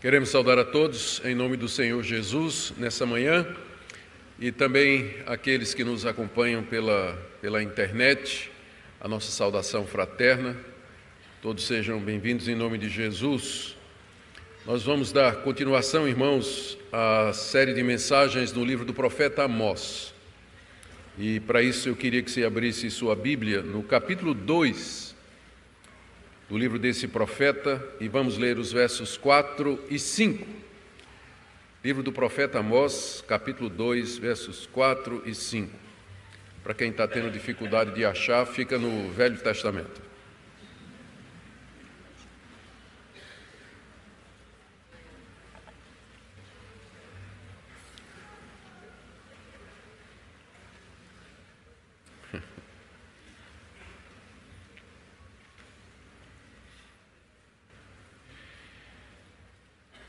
Queremos saudar a todos em nome do Senhor Jesus nessa manhã e também aqueles que nos acompanham pela, pela internet, a nossa saudação fraterna. Todos sejam bem-vindos em nome de Jesus. Nós vamos dar continuação, irmãos, à série de mensagens no livro do profeta Amós. E para isso eu queria que você abrisse sua Bíblia no capítulo 2 do livro desse profeta e vamos ler os versos 4 e 5. Livro do profeta Amós, capítulo 2, versos 4 e 5. Para quem está tendo dificuldade de achar, fica no Velho Testamento.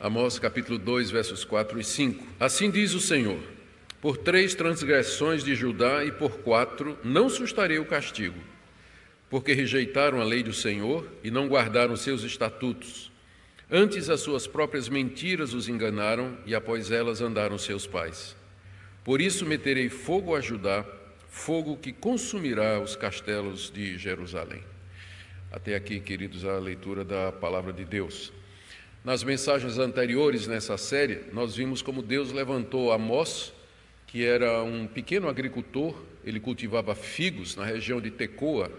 Amós capítulo 2, versos 4 e 5. Assim diz o Senhor: Por três transgressões de Judá e por quatro não sustarei o castigo, porque rejeitaram a lei do Senhor e não guardaram seus estatutos. Antes as suas próprias mentiras os enganaram e após elas andaram seus pais. Por isso meterei fogo a Judá, fogo que consumirá os castelos de Jerusalém. Até aqui, queridos, a leitura da palavra de Deus. Nas mensagens anteriores nessa série, nós vimos como Deus levantou Amós, que era um pequeno agricultor, ele cultivava figos na região de Tecoa,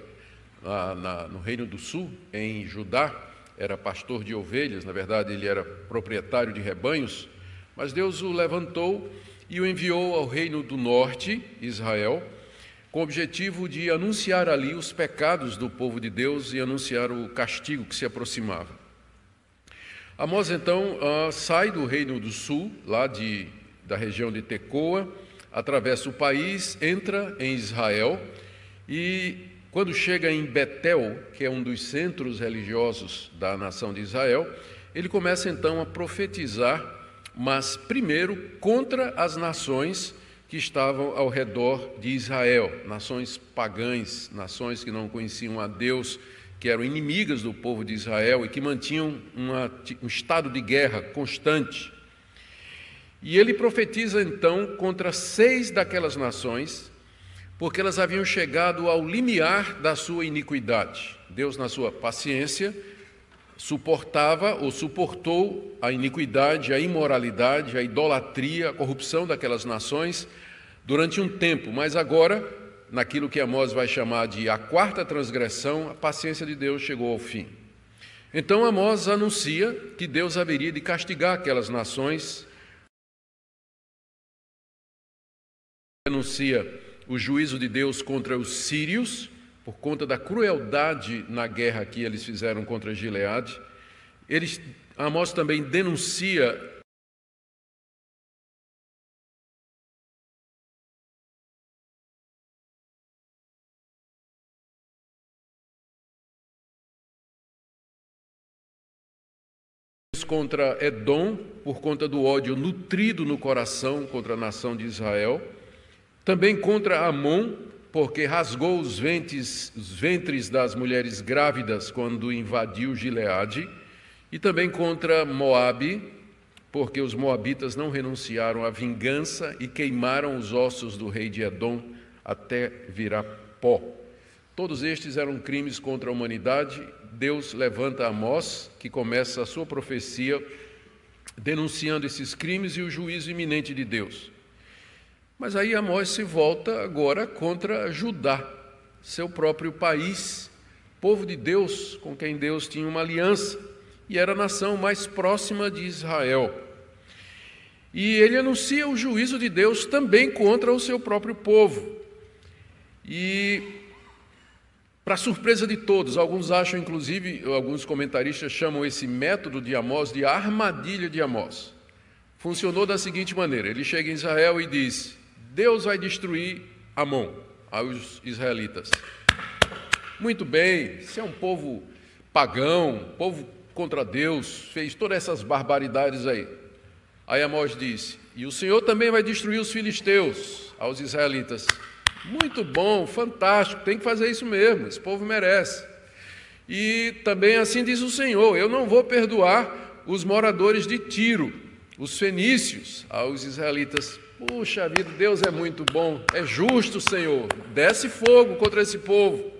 na, na, no Reino do Sul, em Judá, era pastor de ovelhas, na verdade ele era proprietário de rebanhos, mas Deus o levantou e o enviou ao Reino do Norte, Israel, com o objetivo de anunciar ali os pecados do povo de Deus e anunciar o castigo que se aproximava. Amós então uh, sai do Reino do Sul, lá de, da região de Tecoa, atravessa o país, entra em Israel e quando chega em Betel, que é um dos centros religiosos da nação de Israel, ele começa então a profetizar, mas primeiro contra as nações que estavam ao redor de Israel, nações pagãs, nações que não conheciam a Deus, que eram inimigas do povo de Israel e que mantinham uma, um estado de guerra constante. E ele profetiza então contra seis daquelas nações, porque elas haviam chegado ao limiar da sua iniquidade. Deus, na sua paciência, suportava ou suportou a iniquidade, a imoralidade, a idolatria, a corrupção daquelas nações durante um tempo, mas agora naquilo que Amós vai chamar de a quarta transgressão, a paciência de Deus chegou ao fim. Então Amós anuncia que Deus haveria de castigar aquelas nações. Anuncia o juízo de Deus contra os sírios, por conta da crueldade na guerra que eles fizeram contra Gileade. Eles, Amós também denuncia contra Edom, por conta do ódio nutrido no coração contra a nação de Israel, também contra Amon, porque rasgou os ventres, os ventres das mulheres grávidas quando invadiu Gileade, e também contra Moabe, porque os moabitas não renunciaram à vingança e queimaram os ossos do rei de Edom até virar pó. Todos estes eram crimes contra a humanidade Deus levanta Amós, que começa a sua profecia denunciando esses crimes e o juízo iminente de Deus. Mas aí Amós se volta agora contra Judá, seu próprio país, povo de Deus, com quem Deus tinha uma aliança, e era a nação mais próxima de Israel. E ele anuncia o juízo de Deus também contra o seu próprio povo. E para surpresa de todos, alguns acham, inclusive, alguns comentaristas chamam esse método de Amós de armadilha de Amós. Funcionou da seguinte maneira: ele chega em Israel e diz: Deus vai destruir Amon, aos israelitas. Muito bem, se é um povo pagão, povo contra Deus, fez todas essas barbaridades aí. Aí Amós disse: E o Senhor também vai destruir os filisteus, aos israelitas. Muito bom, fantástico, tem que fazer isso mesmo, esse povo merece. E também assim diz o Senhor: eu não vou perdoar os moradores de Tiro, os fenícios, aos israelitas: Puxa vida, Deus é muito bom, é justo, Senhor, desce fogo contra esse povo.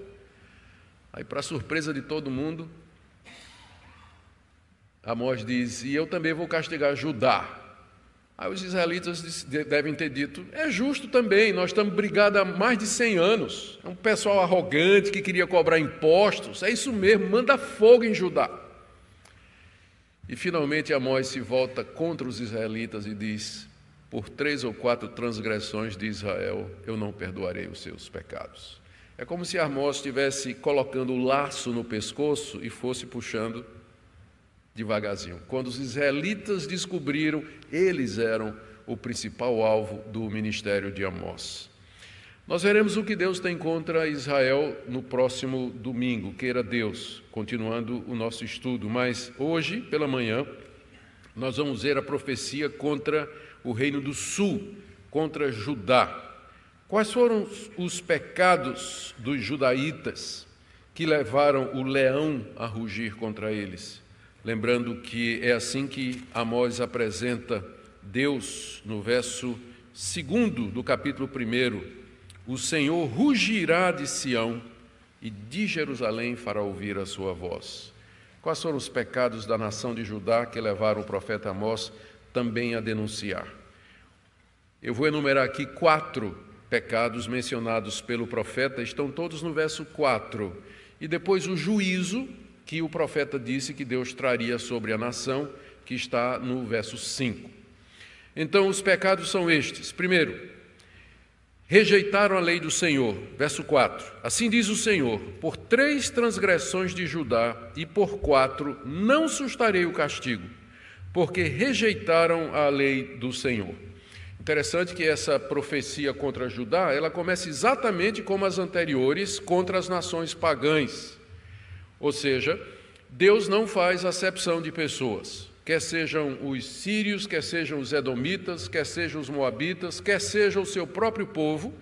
Aí, para surpresa de todo mundo, Amós diz: E eu também vou castigar Judá. Aí os israelitas devem ter dito: É justo também, nós estamos brigados há mais de 100 anos. É um pessoal arrogante que queria cobrar impostos. É isso mesmo, manda fogo em Judá. E finalmente Amós se volta contra os israelitas e diz: Por três ou quatro transgressões de Israel, eu não perdoarei os seus pecados. É como se Amós estivesse colocando o laço no pescoço e fosse puxando devagarzinho. Quando os israelitas descobriram, eles eram o principal alvo do ministério de Amós. Nós veremos o que Deus tem contra Israel no próximo domingo, queira Deus, continuando o nosso estudo. Mas hoje, pela manhã, nós vamos ver a profecia contra o reino do sul, contra Judá. Quais foram os pecados dos judaítas que levaram o leão a rugir contra eles? Lembrando que é assim que Amós apresenta Deus no verso segundo do capítulo 1. O Senhor rugirá de Sião e de Jerusalém fará ouvir a sua voz. Quais foram os pecados da nação de Judá que levaram o profeta Amós também a denunciar? Eu vou enumerar aqui quatro pecados mencionados pelo profeta, estão todos no verso 4. E depois o juízo que o profeta disse que Deus traria sobre a nação, que está no verso 5. Então, os pecados são estes: primeiro, rejeitaram a lei do Senhor, verso 4. Assim diz o Senhor: por três transgressões de Judá e por quatro não sustarei o castigo, porque rejeitaram a lei do Senhor. Interessante que essa profecia contra Judá, ela começa exatamente como as anteriores contra as nações pagãs. Ou seja, Deus não faz acepção de pessoas, quer sejam os sírios, quer sejam os edomitas, quer sejam os moabitas, quer seja o seu próprio povo,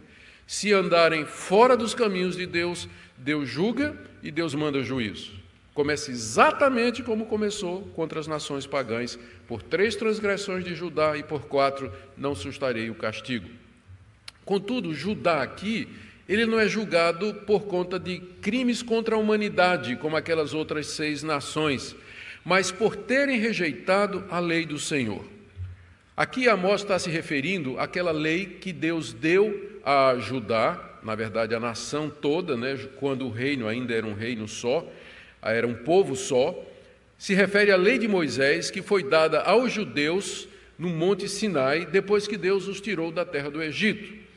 se andarem fora dos caminhos de Deus, Deus julga e Deus manda juízo. Começa exatamente como começou contra as nações pagãs. Por três transgressões de Judá e por quatro não sustarei o castigo. Contudo, Judá aqui ele não é julgado por conta de crimes contra a humanidade, como aquelas outras seis nações, mas por terem rejeitado a lei do Senhor. Aqui Amós está se referindo àquela lei que Deus deu a Judá, na verdade a nação toda, né, quando o reino ainda era um reino só, era um povo só, se refere à lei de Moisés que foi dada aos judeus no Monte Sinai, depois que Deus os tirou da terra do Egito.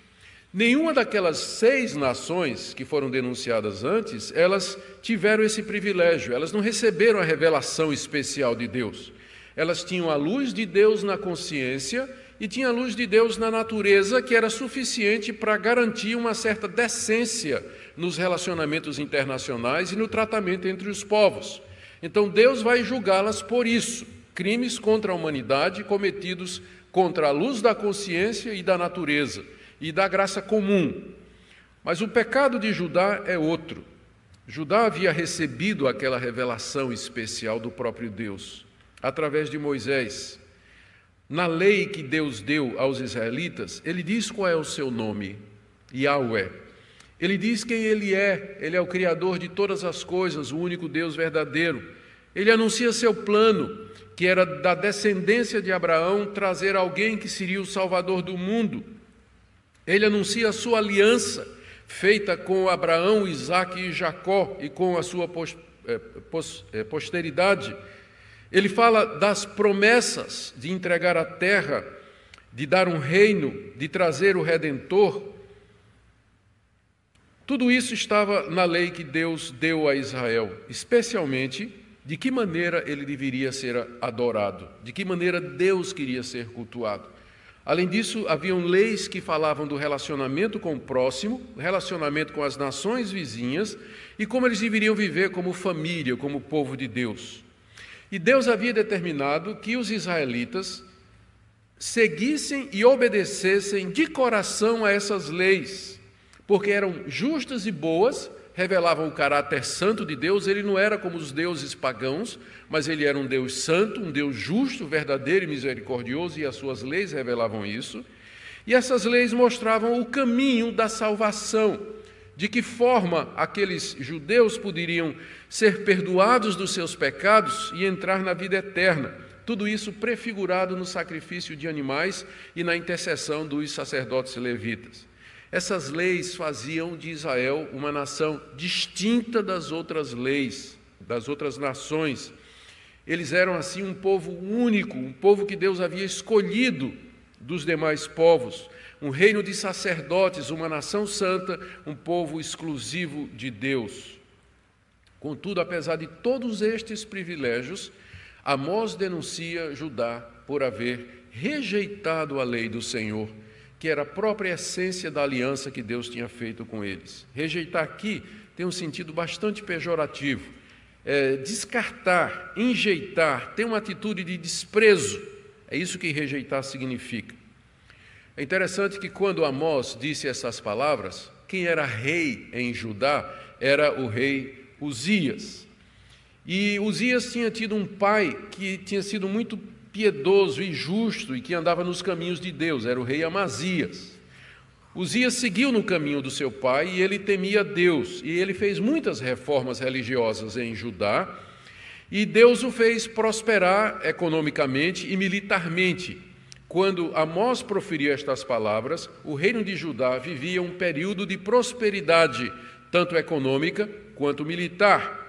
Nenhuma daquelas seis nações que foram denunciadas antes, elas tiveram esse privilégio, elas não receberam a revelação especial de Deus. Elas tinham a luz de Deus na consciência e tinha a luz de Deus na natureza, que era suficiente para garantir uma certa decência nos relacionamentos internacionais e no tratamento entre os povos. Então Deus vai julgá-las por isso, crimes contra a humanidade cometidos contra a luz da consciência e da natureza e da graça comum. Mas o pecado de Judá é outro. Judá havia recebido aquela revelação especial do próprio Deus, através de Moisés. Na lei que Deus deu aos israelitas, ele diz qual é o seu nome, Yahweh. Ele diz quem ele é, ele é o Criador de todas as coisas, o único Deus verdadeiro. Ele anuncia seu plano, que era da descendência de Abraão trazer alguém que seria o Salvador do mundo. Ele anuncia a sua aliança feita com Abraão, Isaac e Jacó e com a sua é, é, posteridade. Ele fala das promessas de entregar a terra, de dar um reino, de trazer o redentor. Tudo isso estava na lei que Deus deu a Israel, especialmente de que maneira ele deveria ser adorado, de que maneira Deus queria ser cultuado. Além disso, haviam leis que falavam do relacionamento com o próximo, relacionamento com as nações vizinhas e como eles deveriam viver como família, como povo de Deus. E Deus havia determinado que os israelitas seguissem e obedecessem de coração a essas leis, porque eram justas e boas revelavam o caráter santo de Deus. Ele não era como os deuses pagãos, mas ele era um Deus santo, um Deus justo, verdadeiro e misericordioso, e as suas leis revelavam isso. E essas leis mostravam o caminho da salvação, de que forma aqueles judeus poderiam ser perdoados dos seus pecados e entrar na vida eterna. Tudo isso prefigurado no sacrifício de animais e na intercessão dos sacerdotes levitas. Essas leis faziam de Israel uma nação distinta das outras leis, das outras nações. Eles eram assim um povo único, um povo que Deus havia escolhido dos demais povos, um reino de sacerdotes, uma nação santa, um povo exclusivo de Deus. Contudo, apesar de todos estes privilégios, Amós denuncia Judá por haver rejeitado a lei do Senhor que era a própria essência da aliança que Deus tinha feito com eles. Rejeitar aqui tem um sentido bastante pejorativo. É, descartar, enjeitar, tem uma atitude de desprezo. É isso que rejeitar significa. É interessante que quando Amós disse essas palavras, quem era rei em Judá era o rei Uzias. E Uzias tinha tido um pai que tinha sido muito piedoso e justo e que andava nos caminhos de Deus, era o rei Amazias. Uzias seguiu no caminho do seu pai e ele temia Deus, e ele fez muitas reformas religiosas em Judá, e Deus o fez prosperar economicamente e militarmente. Quando Amós proferiu estas palavras, o reino de Judá vivia um período de prosperidade, tanto econômica quanto militar.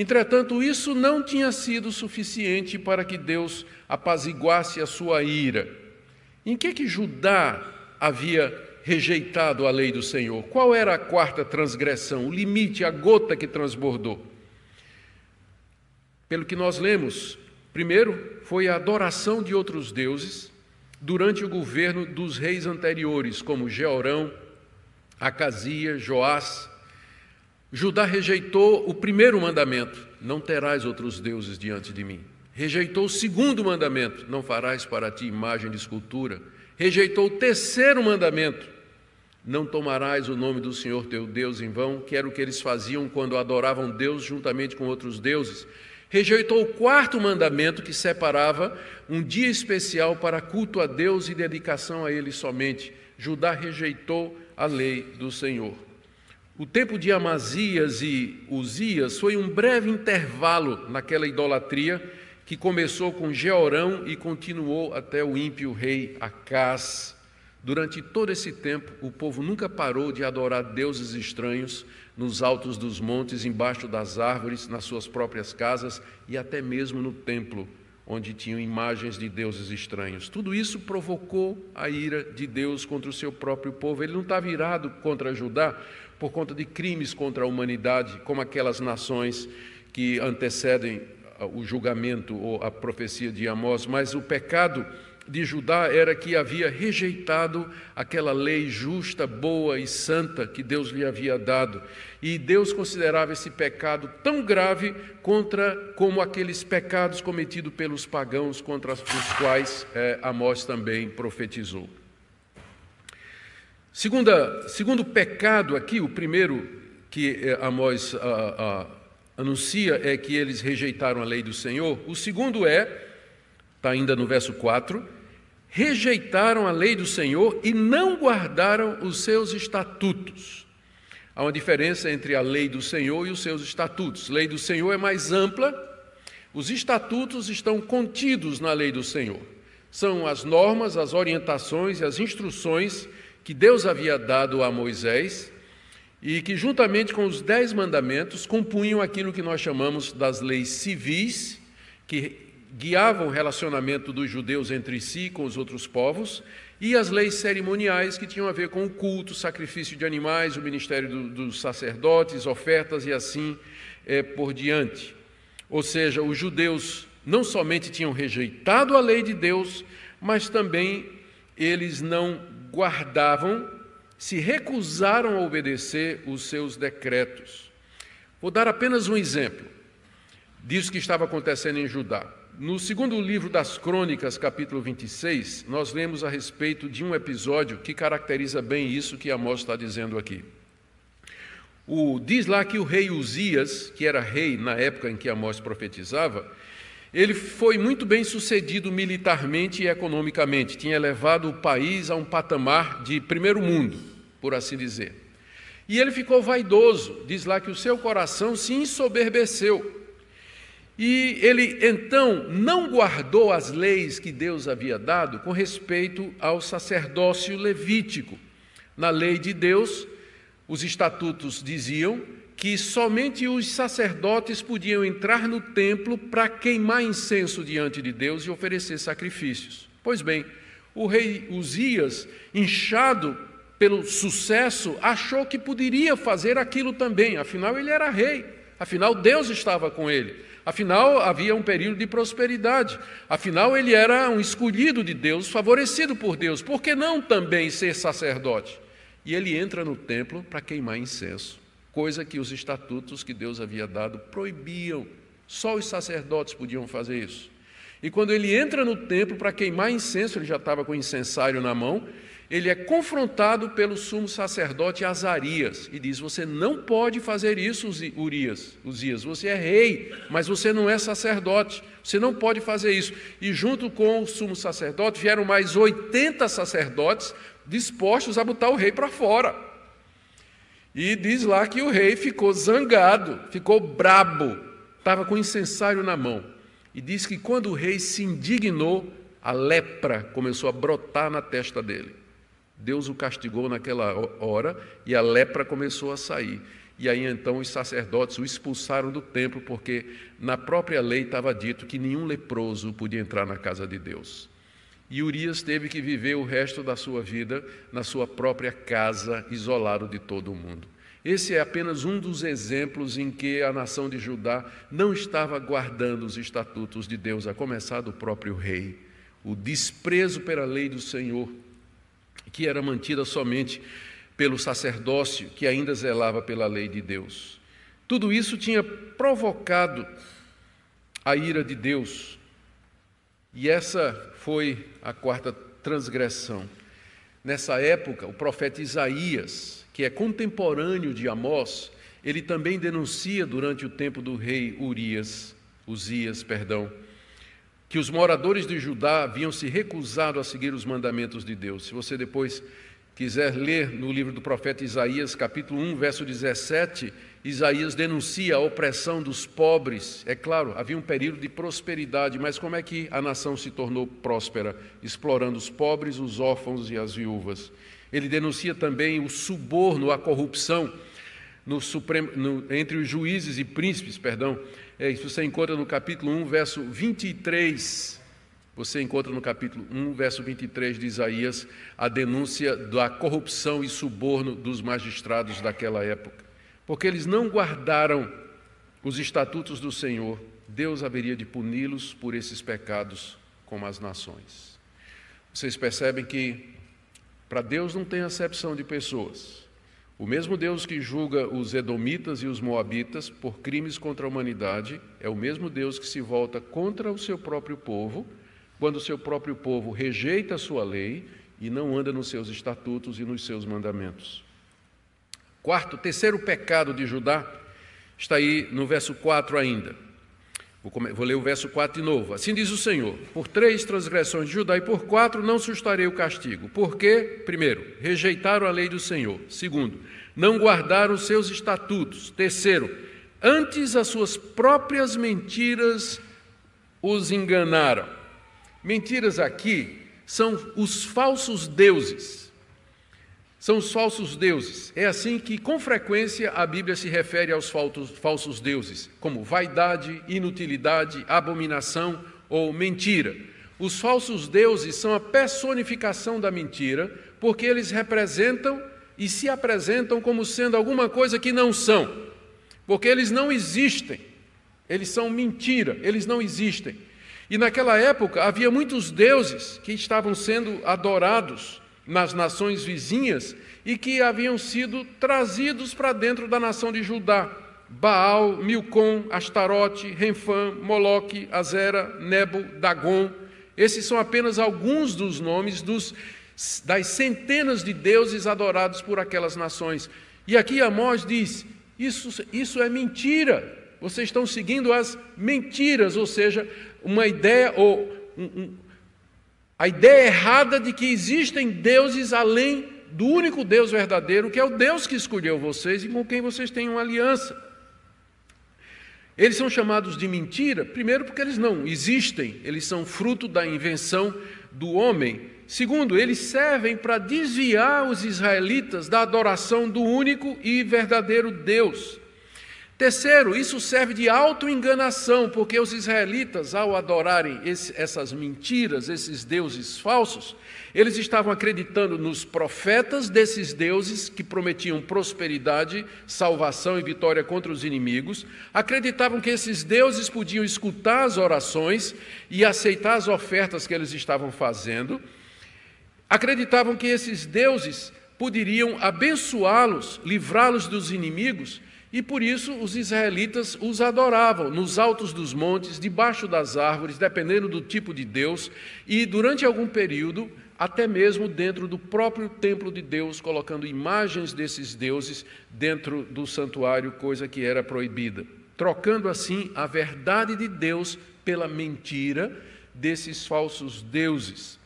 Entretanto, isso não tinha sido suficiente para que Deus apaziguasse a sua ira. Em que que Judá havia rejeitado a lei do Senhor? Qual era a quarta transgressão, o limite, a gota que transbordou? Pelo que nós lemos, primeiro foi a adoração de outros deuses durante o governo dos reis anteriores, como Jeorão, Acasias, Joás, Judá rejeitou o primeiro mandamento: não terás outros deuses diante de mim. Rejeitou o segundo mandamento: não farás para ti imagem de escultura. Rejeitou o terceiro mandamento: não tomarás o nome do Senhor teu Deus em vão, que era o que eles faziam quando adoravam Deus juntamente com outros deuses. Rejeitou o quarto mandamento, que separava um dia especial para culto a Deus e dedicação a Ele somente. Judá rejeitou a lei do Senhor. O tempo de Amazias e Uzias foi um breve intervalo naquela idolatria que começou com Jeorão e continuou até o ímpio rei Acás. Durante todo esse tempo, o povo nunca parou de adorar deuses estranhos nos altos dos montes, embaixo das árvores, nas suas próprias casas e até mesmo no templo, onde tinham imagens de deuses estranhos. Tudo isso provocou a ira de Deus contra o seu próprio povo. Ele não está virado contra Judá, por conta de crimes contra a humanidade, como aquelas nações que antecedem ah, o julgamento ou a profecia de Amós, mas o pecado de Judá era que havia rejeitado aquela lei justa, boa e santa que Deus lhe havia dado. E Deus considerava esse pecado tão grave contra como aqueles pecados cometidos pelos pagãos contra os quais eh, Amós também profetizou. Segunda, segundo pecado aqui, o primeiro que eh, Amós a, ah, a, ah, anuncia é que eles rejeitaram a lei do Senhor. O segundo é, está ainda no verso 4, rejeitaram a lei do Senhor e não guardaram os seus estatutos. Há uma diferença entre a lei do Senhor e os seus estatutos. A lei do Senhor é mais ampla, os estatutos estão contidos na lei do Senhor. São as normas, as orientações e as instruções que Deus havia dado a Moisés e que, juntamente com os dez mandamentos, compunham aquilo que nós chamamos das leis civis, que guiavam o relacionamento dos judeus entre si com os outros povos, e as leis cerimoniais que tinham a ver com o culto, sacrifício de animais, o ministério do, dos sacerdotes, ofertas e assim é, por diante. Ou seja, os judeus não somente tinham rejeitado a lei de Deus, mas também eles não guardavam, se recusaram a obedecer os seus decretos. Vou dar apenas um exemplo disso que estava acontecendo em Judá. No segundo livro das Crônicas, capítulo 26, nós lemos a respeito de um episódio que caracteriza bem isso que Amós está dizendo aqui. O, diz lá que o rei Uzias, que era rei na época em que Amós profetizava, ele foi muito bem sucedido militarmente e economicamente, tinha levado o país a um patamar de primeiro mundo, por assim dizer. E ele ficou vaidoso, diz lá que o seu coração se ensoberbeceu. E ele então não guardou as leis que Deus havia dado com respeito ao sacerdócio levítico. Na lei de Deus, os estatutos diziam que somente os sacerdotes podiam entrar no templo para queimar incenso diante de Deus e oferecer sacrifícios. Pois bem, o rei Uzias, inchado pelo sucesso, achou que poderia fazer aquilo também, afinal ele era rei, afinal Deus estava com ele, afinal havia um período de prosperidade, afinal ele era um escolhido de Deus, favorecido por Deus, por que não também ser sacerdote? E ele entra no templo para queimar incenso coisa que os estatutos que Deus havia dado proibiam. Só os sacerdotes podiam fazer isso. E quando ele entra no templo para queimar incenso, ele já estava com o incensário na mão, ele é confrontado pelo sumo sacerdote Azarias e diz: Você não pode fazer isso, Urias, Uzias. Você é rei, mas você não é sacerdote. Você não pode fazer isso. E junto com o sumo sacerdote vieram mais 80 sacerdotes dispostos a botar o rei para fora. E diz lá que o rei ficou zangado, ficou brabo, estava com incensário na mão. E diz que quando o rei se indignou, a lepra começou a brotar na testa dele. Deus o castigou naquela hora e a lepra começou a sair. E aí então os sacerdotes o expulsaram do templo, porque na própria lei estava dito que nenhum leproso podia entrar na casa de Deus. E Urias teve que viver o resto da sua vida na sua própria casa, isolado de todo o mundo. Esse é apenas um dos exemplos em que a nação de Judá não estava guardando os estatutos de Deus, a começar do próprio rei. O desprezo pela lei do Senhor, que era mantida somente pelo sacerdócio, que ainda zelava pela lei de Deus. Tudo isso tinha provocado a ira de Deus. E essa foi a quarta transgressão. Nessa época, o profeta Isaías, que é contemporâneo de Amós, ele também denuncia durante o tempo do rei Urias, Uzias, perdão, que os moradores de Judá haviam se recusado a seguir os mandamentos de Deus. Se você depois quiser ler no livro do profeta Isaías, capítulo 1, verso 17, Isaías denuncia a opressão dos pobres. É claro, havia um período de prosperidade, mas como é que a nação se tornou próspera? Explorando os pobres, os órfãos e as viúvas. Ele denuncia também o suborno, a corrupção no Supremo, no, entre os juízes e príncipes, perdão. É, isso você encontra no capítulo 1, verso 23 você encontra no capítulo 1, verso 23 de Isaías, a denúncia da corrupção e suborno dos magistrados daquela época. Porque eles não guardaram os estatutos do Senhor, Deus haveria de puni-los por esses pecados como as nações. Vocês percebem que para Deus não tem acepção de pessoas. O mesmo Deus que julga os edomitas e os moabitas por crimes contra a humanidade é o mesmo Deus que se volta contra o seu próprio povo quando o seu próprio povo rejeita a sua lei e não anda nos seus estatutos e nos seus mandamentos. Quarto, terceiro pecado de Judá está aí no verso 4 ainda. Vou, ler o verso 4 de novo. Assim diz o Senhor: Por três transgressões de Judá e por quatro não sustarei o castigo. Porque, primeiro, rejeitaram a lei do Senhor. Segundo, não guardaram os seus estatutos. Terceiro, antes as suas próprias mentiras os enganaram. Mentiras aqui são os falsos deuses. São os falsos deuses. É assim que, com frequência, a Bíblia se refere aos falsos deuses, como vaidade, inutilidade, abominação ou mentira. Os falsos deuses são a personificação da mentira, porque eles representam e se apresentam como sendo alguma coisa que não são, porque eles não existem. Eles são mentira, eles não existem. E naquela época havia muitos deuses que estavam sendo adorados nas nações vizinhas e que haviam sido trazidos para dentro da nação de Judá. Baal, Milcom, Astarote, Renfã, Moloque, Azera, Nebo, Dagon. Esses são apenas alguns dos nomes dos, das centenas de deuses adorados por aquelas nações. E aqui Amós diz: Isso, isso é mentira. Vocês estão seguindo as mentiras, ou seja, uma ideia ou um, um, a ideia errada de que existem deuses além do único Deus verdadeiro, que é o Deus que escolheu vocês e com quem vocês têm uma aliança. Eles são chamados de mentira, primeiro porque eles não existem, eles são fruto da invenção do homem. Segundo, eles servem para desviar os israelitas da adoração do único e verdadeiro Deus. Terceiro, isso serve de autoenganação, porque os israelitas, ao adorarem esse, essas mentiras, esses deuses falsos, eles estavam acreditando nos profetas desses deuses que prometiam prosperidade, salvação e vitória contra os inimigos, acreditavam que esses deuses podiam escutar as orações e aceitar as ofertas que eles estavam fazendo, acreditavam que esses deuses poderiam abençoá-los, livrá-los dos inimigos e por isso os israelitas os adoravam nos altos dos montes, debaixo das árvores, dependendo do tipo de Deus, e durante algum período, até mesmo dentro do próprio templo de Deus, colocando imagens desses deuses dentro do santuário, coisa que era proibida, trocando assim a verdade de Deus pela mentira desses falsos deuses.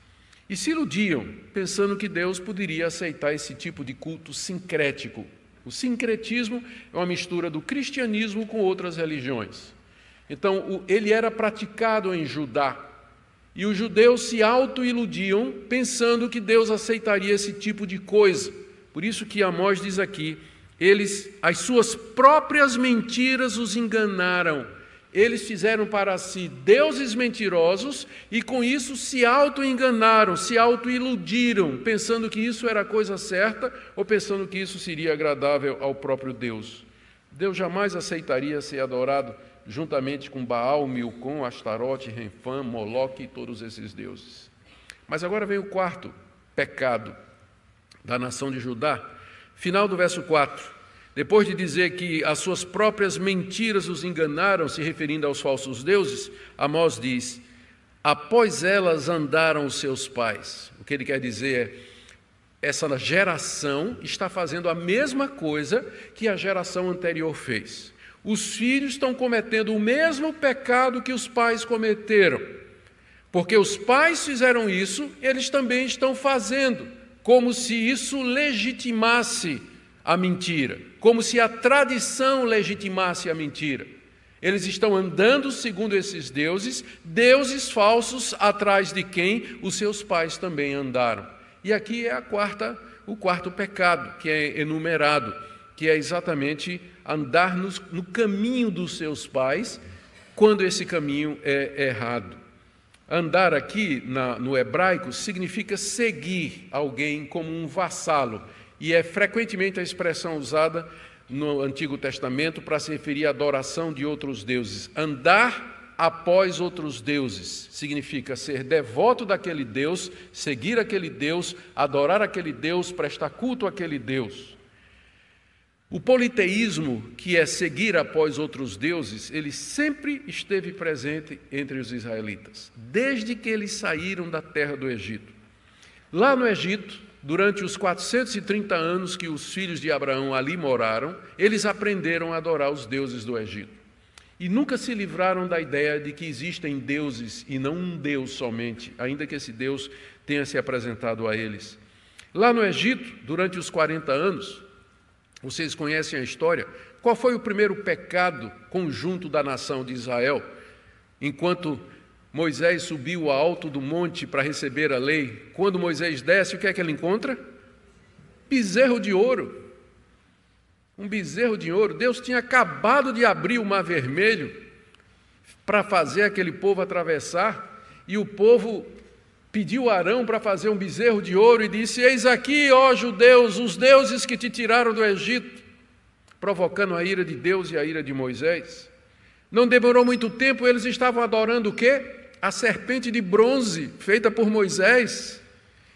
E se iludiam, pensando que Deus poderia aceitar esse tipo de culto sincrético, o sincretismo é uma mistura do cristianismo com outras religiões. Então, ele era praticado em Judá. E os judeus se auto-iludiam pensando que Deus aceitaria esse tipo de coisa. Por isso que Amós diz aqui, eles, as suas próprias mentiras os enganaram eles fizeram para si deuses mentirosos e com isso se auto-enganaram, se auto-iludiram, pensando que isso era a coisa certa ou pensando que isso seria agradável ao próprio Deus. Deus jamais aceitaria ser adorado juntamente com Baal, Milcom, Astarote, Renfã, Moloque e todos esses deuses. Mas agora vem o quarto pecado da nação de Judá. Final do verso 4. Depois de dizer que as suas próprias mentiras os enganaram, se referindo aos falsos deuses, Amós diz: após elas andaram os seus pais. O que ele quer dizer é: essa geração está fazendo a mesma coisa que a geração anterior fez. Os filhos estão cometendo o mesmo pecado que os pais cometeram. Porque os pais fizeram isso, eles também estão fazendo, como se isso legitimasse a mentira, como se a tradição legitimasse a mentira. Eles estão andando segundo esses deuses, deuses falsos atrás de quem os seus pais também andaram. E aqui é quarta, o quarto pecado que é enumerado, que é exatamente andar no, no caminho dos seus pais, quando esse caminho é errado. Andar aqui na, no hebraico significa seguir alguém como um vassalo e é frequentemente a expressão usada no Antigo Testamento para se referir à adoração de outros deuses. Andar após outros deuses significa ser devoto daquele Deus, seguir aquele Deus, adorar aquele Deus, prestar culto àquele Deus. O politeísmo, que é seguir após outros deuses, ele sempre esteve presente entre os israelitas, desde que eles saíram da terra do Egito. Lá no Egito, Durante os 430 anos que os filhos de Abraão ali moraram, eles aprenderam a adorar os deuses do Egito. E nunca se livraram da ideia de que existem deuses e não um Deus somente, ainda que esse Deus tenha se apresentado a eles. Lá no Egito, durante os 40 anos, vocês conhecem a história, qual foi o primeiro pecado conjunto da nação de Israel? Enquanto Moisés subiu ao alto do monte para receber a lei. Quando Moisés desce, o que é que ele encontra? Bezerro de ouro. Um bezerro de ouro. Deus tinha acabado de abrir o mar vermelho para fazer aquele povo atravessar, e o povo pediu a Arão para fazer um bezerro de ouro e disse: Eis aqui, ó judeus, os deuses que te tiraram do Egito, provocando a ira de Deus e a ira de Moisés. Não demorou muito tempo, eles estavam adorando o quê? A serpente de bronze feita por Moisés,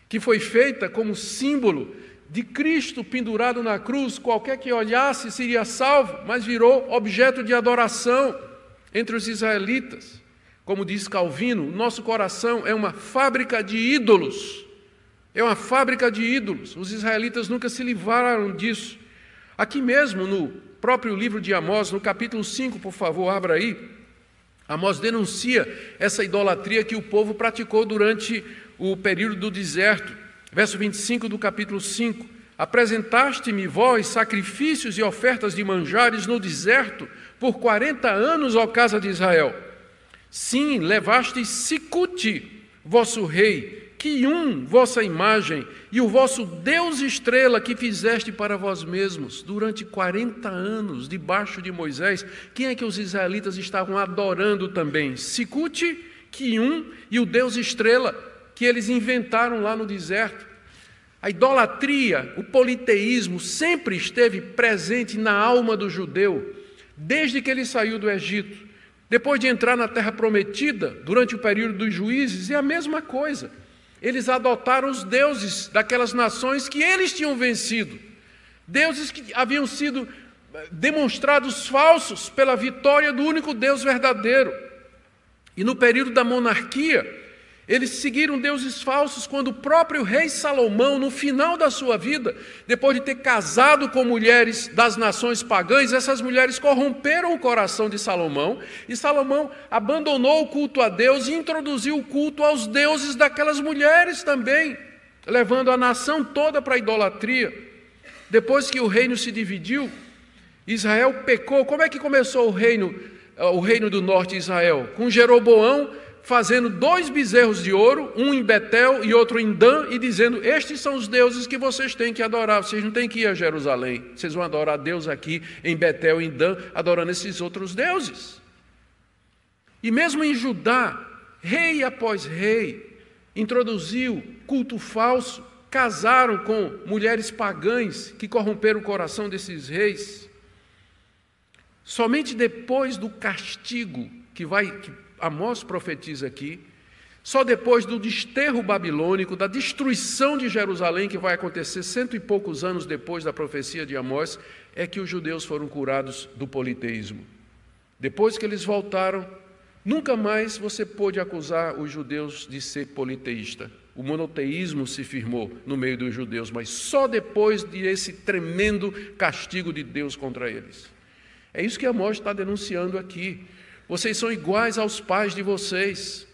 que foi feita como símbolo de Cristo pendurado na cruz, qualquer que olhasse seria salvo, mas virou objeto de adoração entre os israelitas. Como diz Calvino, nosso coração é uma fábrica de ídolos. É uma fábrica de ídolos. Os israelitas nunca se livraram disso. Aqui mesmo no próprio livro de Amós, no capítulo 5, por favor, abra aí. Amós denuncia essa idolatria que o povo praticou durante o período do deserto. Verso 25 do capítulo 5. Apresentaste-me vós sacrifícios e ofertas de manjares no deserto por quarenta anos, ó casa de Israel. Sim, levastes Sicute, vosso rei, Quium, vossa imagem, e o vosso Deus estrela que fizeste para vós mesmos durante quarenta anos, debaixo de Moisés. Quem é que os israelitas estavam adorando também? Sicute, Quium e o Deus estrela, que eles inventaram lá no deserto. A idolatria, o politeísmo sempre esteve presente na alma do judeu, desde que ele saiu do Egito. Depois de entrar na terra prometida, durante o período dos juízes, é a mesma coisa. Eles adotaram os deuses daquelas nações que eles tinham vencido, deuses que haviam sido eh, demonstrados falsos pela vitória do único Deus verdadeiro. E no período da monarquia, eles seguiram deuses falsos quando o próprio rei Salomão, no final da sua vida, depois de ter casado com mulheres das nações pagãs, essas mulheres corromperam o coração de Salomão e Salomão abandonou o culto a Deus e introduziu o culto aos deuses daquelas mulheres também, levando a nação toda para a idolatria. Depois que o reino se dividiu, Israel pecou. Como é que começou o reino, o reino do norte de Israel? Com Jeroboão fazendo dois bezerros de ouro, um em Betel e outro em Dan, e dizendo: Estes são os deuses que vocês têm que adorar. Vocês não têm que ir a Jerusalém. Vocês vão adorar Deus aqui em Betel e em Dan, adorando esses outros deuses. E mesmo em Judá, rei após rei, introduziu culto falso, casaram com mulheres pagãs que corromperam o coração desses reis. Somente depois do castigo que vai que Amós profetiza aqui, só depois do desterro babilônico, da destruição de Jerusalém, que vai acontecer cento e poucos anos depois da profecia de Amós, é que os judeus foram curados do politeísmo. Depois que eles voltaram, nunca mais você pôde acusar os judeus de ser politeísta. O monoteísmo se firmou no meio dos judeus, mas só depois de esse tremendo castigo de Deus contra eles. É isso que Amós está denunciando aqui. Vocês são iguais aos pais de vocês.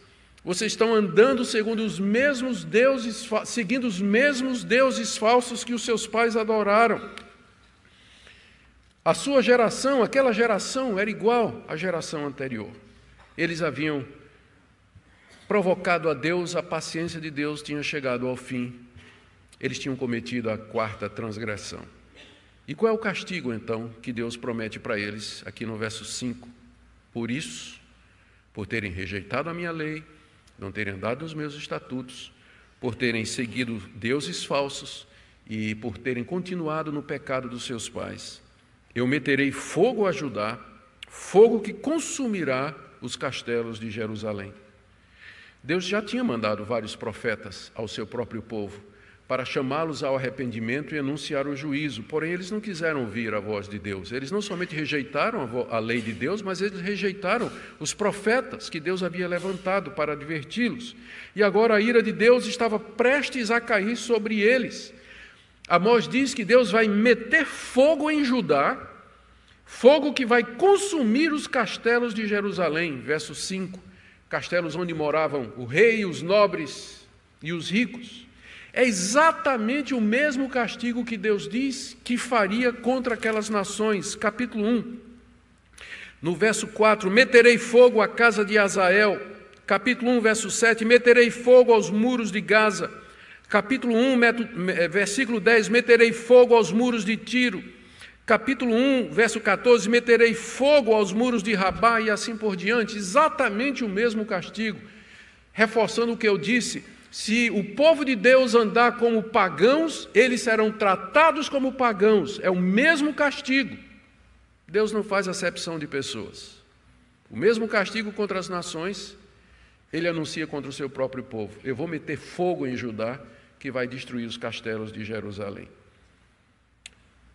Vocês estão andando segundo os mesmos deuses, seguindo os mesmos deuses falsos que os seus pais adoraram. A sua geração, aquela geração, era igual à geração anterior. Eles haviam provocado a Deus, a paciência de Deus tinha chegado ao fim. Eles tinham cometido a quarta transgressão. E qual é o castigo, então, que Deus promete para eles, aqui no verso 5? Por isso, por terem rejeitado a minha lei, não terem andado nos meus estatutos, por terem seguido deuses falsos e por terem continuado no pecado dos seus pais, eu meterei fogo a Judá, fogo que consumirá os castelos de Jerusalém. Deus já tinha mandado vários profetas ao seu próprio povo para chamá-los ao arrependimento e anunciar o juízo. Porém, eles não quiseram ouvir a voz de Deus. Eles não somente rejeitaram a lei de Deus, mas eles rejeitaram os profetas que Deus havia levantado para adverti-los. E agora a ira de Deus estava prestes a cair sobre eles. Amós diz que Deus vai meter fogo em Judá, fogo que vai consumir os castelos de Jerusalém. Verso 5: castelos onde moravam o rei, os nobres e os ricos. É exatamente o mesmo castigo que Deus diz que faria contra aquelas nações. Capítulo 1. No verso 4: Meterei fogo à casa de Azael. Capítulo 1, verso 7: Meterei fogo aos muros de Gaza. Capítulo 1, eh, versículo 10: Meterei fogo aos muros de Tiro. Capítulo 1, verso 14: Meterei fogo aos muros de Rabá e assim por diante. Exatamente o mesmo castigo. Reforçando o que eu disse, se o povo de Deus andar como pagãos, eles serão tratados como pagãos. É o mesmo castigo. Deus não faz acepção de pessoas. O mesmo castigo contra as nações, ele anuncia contra o seu próprio povo. Eu vou meter fogo em Judá, que vai destruir os castelos de Jerusalém.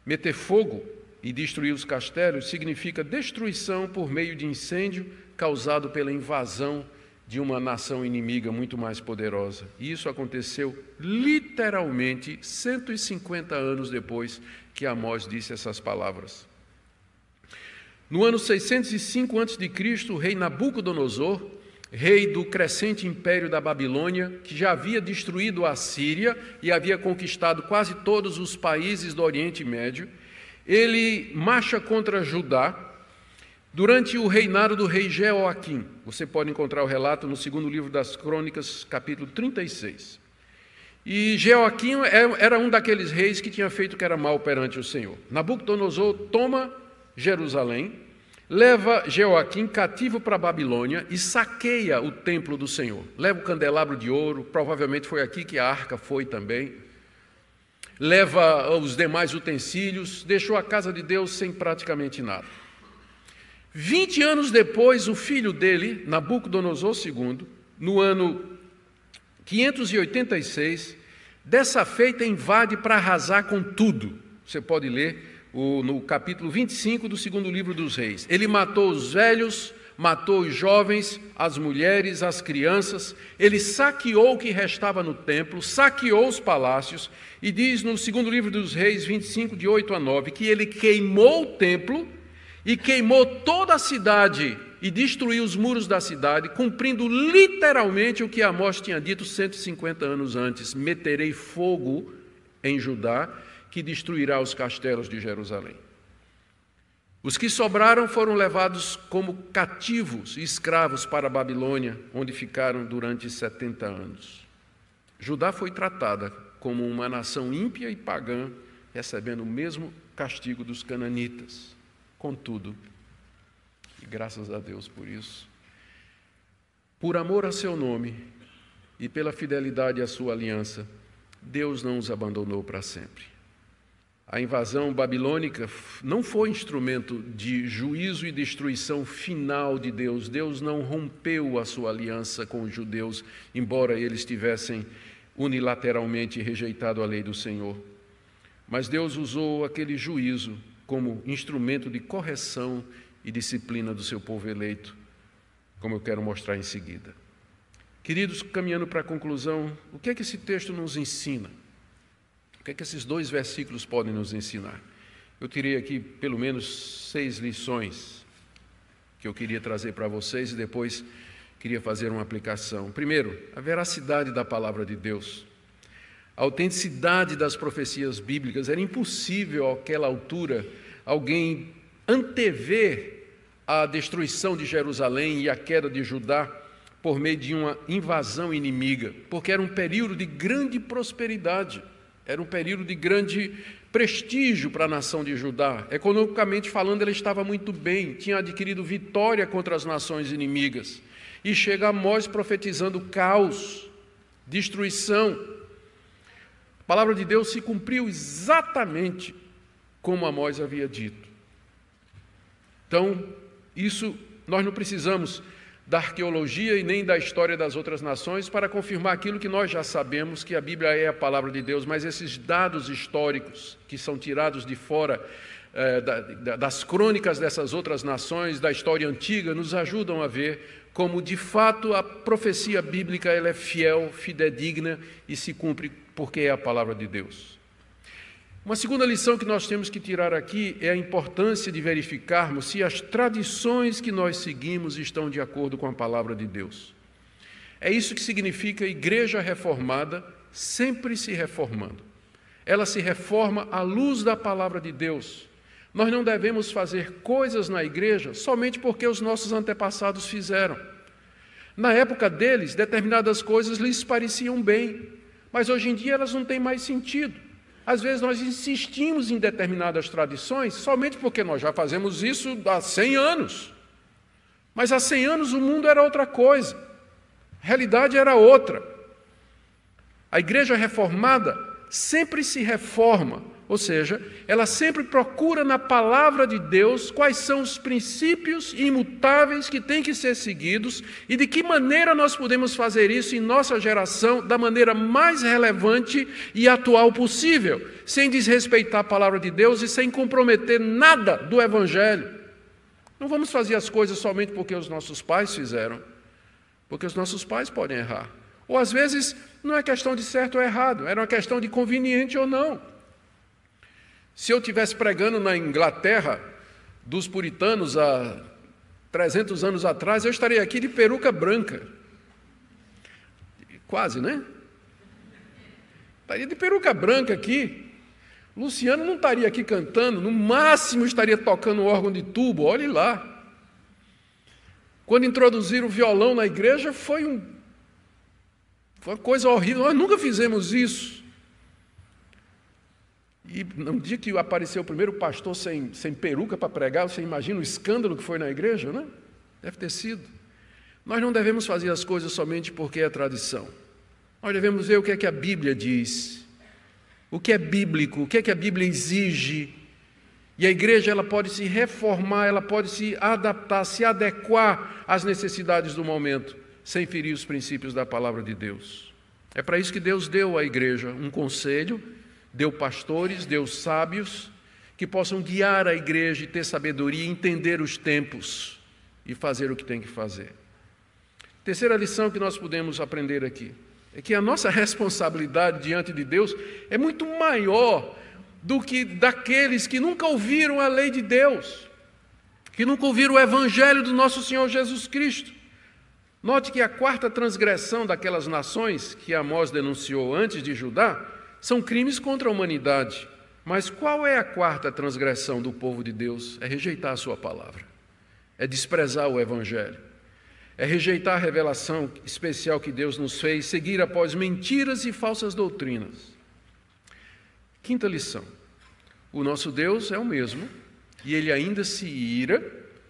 Meter fogo e destruir os castelos significa destruição por meio de incêndio causado pela invasão de uma nação inimiga muito mais poderosa. E isso aconteceu literalmente 150 anos depois que Amós disse essas palavras. No ano 605 a.C., o rei Nabucodonosor, rei do crescente império da Babilônia, que já havia destruído a Síria e havia conquistado quase todos os países do Oriente Médio, ele marcha contra Judá durante o reinado do rei Jeoaquim. Você pode encontrar o relato no segundo livro das Crônicas, capítulo 36. E Jeoaquim é, era um daqueles reis que tinha feito o que era mal perante o Senhor. Nabucodonosor toma Jerusalém, leva Jeoaquim cativo para a Babilônia e saqueia o templo do Senhor. Leva o candelabro de ouro, provavelmente foi aqui que a arca foi também. Leva os demais utensílios, deixou a casa de Deus sem praticamente nada. Vinte anos depois, o filho dele, Nabucodonosor II, no ano 586, dessa feita invade para arrasar com tudo. Você pode ler o, no capítulo 25 do segundo livro dos Reis. Ele matou os velhos, matou os jovens, as mulheres, as crianças, ele saqueou o que restava no templo, saqueou os palácios, e diz no segundo livro dos Reis, 25, de 8 a 9, que ele queimou o templo e queimou toda a cidade e destruiu os muros da cidade, cumprindo literalmente o que Amós tinha dito 150 anos antes: meterei fogo em Judá que destruirá os castelos de Jerusalém. Os que sobraram foram levados como cativos e escravos para a Babilônia, onde ficaram durante 70 anos. Judá foi tratada como uma nação ímpia e pagã, recebendo o mesmo castigo dos cananitas. Contudo, e graças a Deus por isso, por amor a seu nome e pela fidelidade à sua aliança, Deus não os abandonou para sempre. A invasão babilônica não foi instrumento de juízo e destruição final de Deus. Deus não rompeu a sua aliança com os judeus, embora eles tivessem unilateralmente rejeitado a lei do Senhor. Mas Deus usou aquele juízo como instrumento de correção e disciplina do seu povo eleito, como eu quero mostrar em seguida. Queridos, caminhando para a conclusão, o que é que esse texto nos ensina? que é que esses dois versículos podem nos ensinar? Eu tirei aqui pelo menos seis lições que eu queria trazer para vocês e depois queria fazer uma aplicação. Primeiro, a veracidade da palavra de Deus. A autenticidade das profecias bíblicas. Era impossível, àquela altura, alguém antever a destruição de Jerusalém e a queda de Judá por meio de uma invasão inimiga, porque era um período de grande prosperidade. Era um período de grande prestígio para a nação de Judá. Economicamente falando, ela estava muito bem, tinha adquirido vitória contra as nações inimigas. E chega Amós profetizando caos, destruição. A palavra de Deus se cumpriu exatamente como Amós havia dito. Então, isso nós não precisamos da arqueologia e nem da história das outras nações para confirmar aquilo que nós já sabemos, que a Bíblia é a palavra de Deus, mas esses dados históricos que são tirados de fora eh, da, da, das crônicas dessas outras nações, da história antiga, nos ajudam a ver como de fato a profecia bíblica ela é fiel, fidedigna e se cumpre porque é a palavra de Deus. Uma segunda lição que nós temos que tirar aqui é a importância de verificarmos se as tradições que nós seguimos estão de acordo com a palavra de Deus. É isso que significa igreja reformada sempre se reformando. Ela se reforma à luz da palavra de Deus. Nós não devemos fazer coisas na igreja somente porque os nossos antepassados fizeram. Na época deles, determinadas coisas lhes pareciam bem, mas hoje em dia elas não têm mais sentido. Às vezes nós insistimos em determinadas tradições somente porque nós já fazemos isso há 100 anos. Mas há 100 anos o mundo era outra coisa, a realidade era outra. A igreja reformada sempre se reforma ou seja, ela sempre procura na palavra de Deus quais são os princípios imutáveis que têm que ser seguidos e de que maneira nós podemos fazer isso em nossa geração da maneira mais relevante e atual possível, sem desrespeitar a palavra de Deus e sem comprometer nada do Evangelho. Não vamos fazer as coisas somente porque os nossos pais fizeram, porque os nossos pais podem errar. Ou às vezes não é questão de certo ou errado, era uma questão de conveniente ou não. Se eu estivesse pregando na Inglaterra, dos puritanos há 300 anos atrás, eu estaria aqui de peruca branca. Quase, né? Estaria de peruca branca aqui. Luciano não estaria aqui cantando, no máximo estaria tocando órgão de tubo, olhe lá. Quando introduziram o violão na igreja, foi, um, foi uma coisa horrível, nós nunca fizemos isso. E no dia que apareceu o primeiro pastor sem, sem peruca para pregar, você imagina o escândalo que foi na igreja, né? Deve ter sido. Nós não devemos fazer as coisas somente porque é tradição. Nós devemos ver o que é que a Bíblia diz, o que é bíblico, o que é que a Bíblia exige. E a igreja ela pode se reformar, ela pode se adaptar, se adequar às necessidades do momento, sem ferir os princípios da palavra de Deus. É para isso que Deus deu à igreja um conselho deu pastores, deu sábios que possam guiar a igreja e ter sabedoria, entender os tempos e fazer o que tem que fazer. Terceira lição que nós podemos aprender aqui é que a nossa responsabilidade diante de Deus é muito maior do que daqueles que nunca ouviram a lei de Deus, que nunca ouviram o evangelho do nosso Senhor Jesus Cristo. Note que a quarta transgressão daquelas nações que Amós denunciou antes de Judá são crimes contra a humanidade. Mas qual é a quarta transgressão do povo de Deus? É rejeitar a sua palavra, é desprezar o Evangelho, é rejeitar a revelação especial que Deus nos fez, seguir após mentiras e falsas doutrinas. Quinta lição: o nosso Deus é o mesmo e ele ainda se ira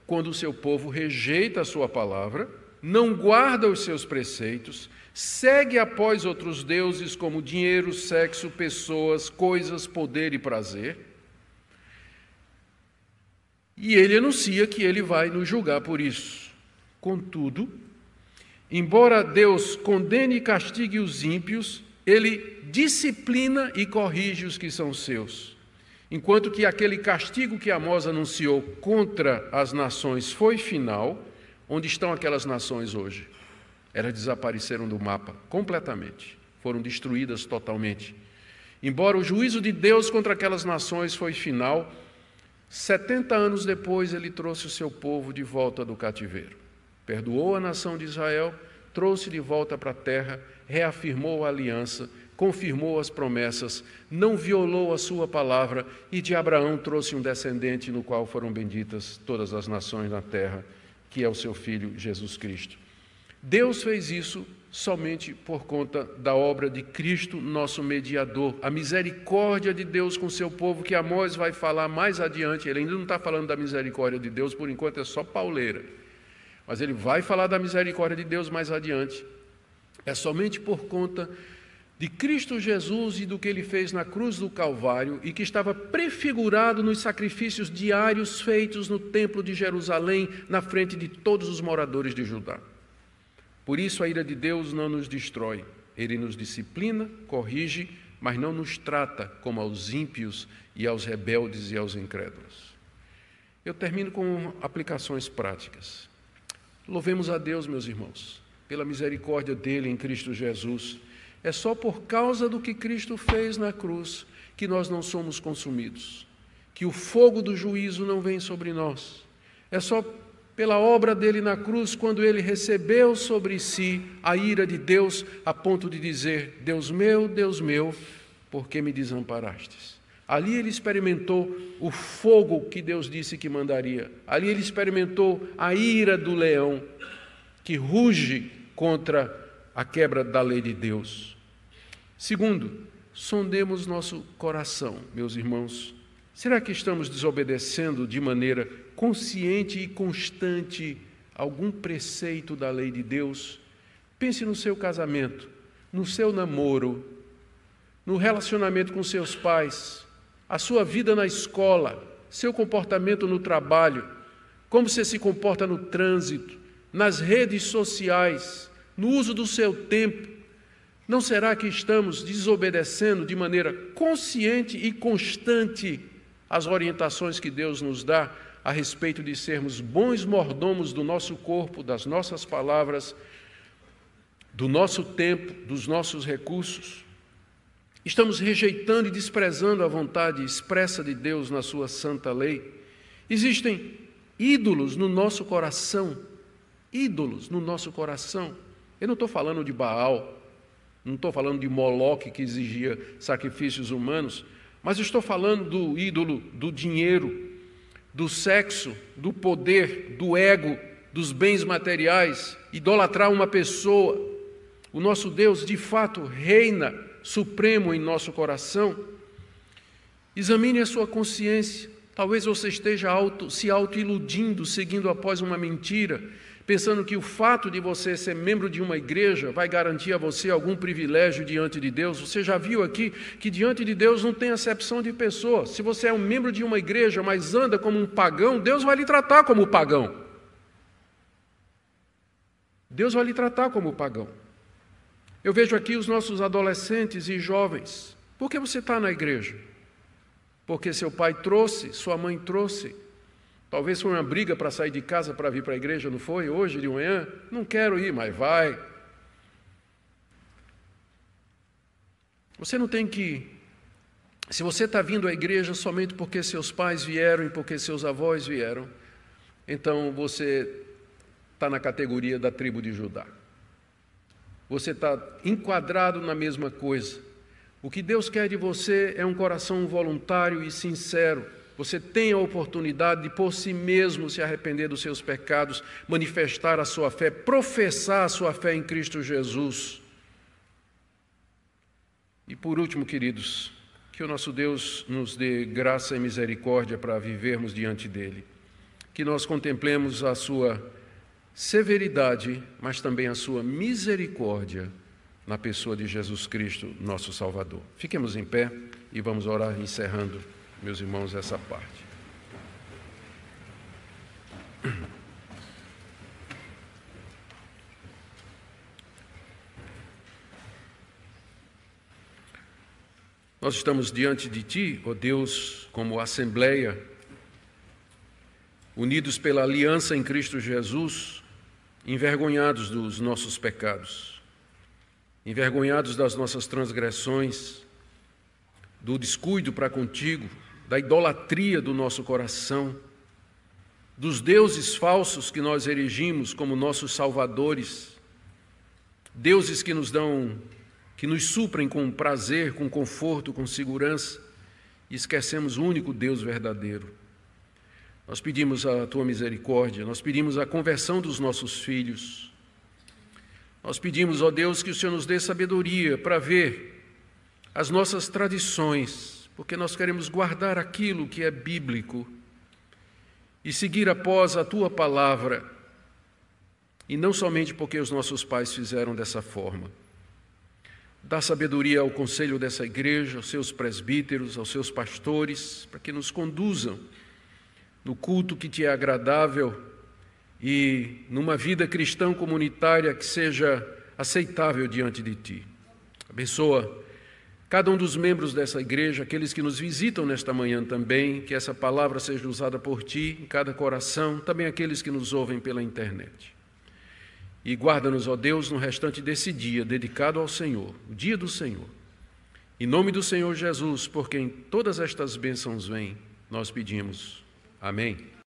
quando o seu povo rejeita a sua palavra, não guarda os seus preceitos, segue após outros deuses como dinheiro, sexo, pessoas, coisas, poder e prazer. E ele anuncia que ele vai nos julgar por isso. Contudo, embora Deus condene e castigue os ímpios, ele disciplina e corrige os que são seus. Enquanto que aquele castigo que Amós anunciou contra as nações foi final, onde estão aquelas nações hoje? Elas desapareceram do mapa completamente, foram destruídas totalmente. Embora o juízo de Deus contra aquelas nações foi final, 70 anos depois ele trouxe o seu povo de volta do cativeiro. Perdoou a nação de Israel, trouxe de volta para a terra, reafirmou a aliança, confirmou as promessas, não violou a sua palavra e de Abraão trouxe um descendente no qual foram benditas todas as nações na terra, que é o seu filho Jesus Cristo. Deus fez isso somente por conta da obra de Cristo, nosso mediador. A misericórdia de Deus com seu povo, que Amós vai falar mais adiante. Ele ainda não está falando da misericórdia de Deus, por enquanto é só pauleira. Mas ele vai falar da misericórdia de Deus mais adiante. É somente por conta de Cristo Jesus e do que ele fez na cruz do Calvário e que estava prefigurado nos sacrifícios diários feitos no templo de Jerusalém, na frente de todos os moradores de Judá. Por isso a ira de Deus não nos destrói. Ele nos disciplina, corrige, mas não nos trata como aos ímpios e aos rebeldes e aos incrédulos. Eu termino com aplicações práticas. Louvemos a Deus, meus irmãos, pela misericórdia dele em Cristo Jesus. É só por causa do que Cristo fez na cruz que nós não somos consumidos, que o fogo do juízo não vem sobre nós. É só pela obra dele na cruz, quando ele recebeu sobre si a ira de Deus, a ponto de dizer: Deus meu, Deus meu, por que me desamparastes? Ali ele experimentou o fogo que Deus disse que mandaria. Ali ele experimentou a ira do leão que ruge contra a quebra da lei de Deus. Segundo, sondemos nosso coração, meus irmãos. Será que estamos desobedecendo de maneira consciente e constante algum preceito da lei de Deus, pense no seu casamento, no seu namoro, no relacionamento com seus pais, a sua vida na escola, seu comportamento no trabalho, como você se comporta no trânsito, nas redes sociais, no uso do seu tempo. Não será que estamos desobedecendo de maneira consciente e constante as orientações que Deus nos dá a respeito de sermos bons mordomos do nosso corpo, das nossas palavras, do nosso tempo, dos nossos recursos. Estamos rejeitando e desprezando a vontade expressa de Deus na Sua santa lei. Existem ídolos no nosso coração, ídolos no nosso coração. Eu não estou falando de Baal, não estou falando de Moloque que exigia sacrifícios humanos, mas estou falando do ídolo do dinheiro, do sexo, do poder, do ego, dos bens materiais, idolatrar uma pessoa. O nosso Deus de fato reina supremo em nosso coração. Examine a sua consciência. Talvez você esteja auto, se auto-iludindo, seguindo após uma mentira, pensando que o fato de você ser membro de uma igreja vai garantir a você algum privilégio diante de Deus. Você já viu aqui que diante de Deus não tem acepção de pessoa. Se você é um membro de uma igreja, mas anda como um pagão, Deus vai lhe tratar como pagão. Deus vai lhe tratar como pagão. Eu vejo aqui os nossos adolescentes e jovens. Por que você está na igreja? Porque seu pai trouxe, sua mãe trouxe, Talvez foi uma briga para sair de casa para vir para a igreja, não foi? Hoje de manhã? Não quero ir, mas vai. Você não tem que. Se você está vindo à igreja somente porque seus pais vieram e porque seus avós vieram, então você está na categoria da tribo de Judá. Você está enquadrado na mesma coisa. O que Deus quer de você é um coração voluntário e sincero você tem a oportunidade de por si mesmo se arrepender dos seus pecados, manifestar a sua fé, professar a sua fé em Cristo Jesus. E por último, queridos, que o nosso Deus nos dê graça e misericórdia para vivermos diante dele. Que nós contemplemos a sua severidade, mas também a sua misericórdia na pessoa de Jesus Cristo, nosso Salvador. Fiquemos em pé e vamos orar encerrando meus irmãos, essa parte. Nós estamos diante de Ti, ó Deus, como Assembleia, unidos pela aliança em Cristo Jesus, envergonhados dos nossos pecados, envergonhados das nossas transgressões, do descuido para contigo, da idolatria do nosso coração, dos deuses falsos que nós erigimos como nossos salvadores, deuses que nos dão, que nos suprem com prazer, com conforto, com segurança, e esquecemos o único Deus verdadeiro. Nós pedimos a tua misericórdia, nós pedimos a conversão dos nossos filhos. Nós pedimos, ó Deus, que o Senhor nos dê sabedoria para ver as nossas tradições, porque nós queremos guardar aquilo que é bíblico e seguir após a tua palavra, e não somente porque os nossos pais fizeram dessa forma. Dá sabedoria ao conselho dessa igreja, aos seus presbíteros, aos seus pastores, para que nos conduzam no culto que te é agradável e numa vida cristã comunitária que seja aceitável diante de ti. Abençoa Cada um dos membros dessa igreja, aqueles que nos visitam nesta manhã também, que essa palavra seja usada por ti em cada coração, também aqueles que nos ouvem pela internet. E guarda-nos, ó Deus, no restante desse dia dedicado ao Senhor, o dia do Senhor. Em nome do Senhor Jesus, por quem todas estas bênçãos vêm, nós pedimos. Amém.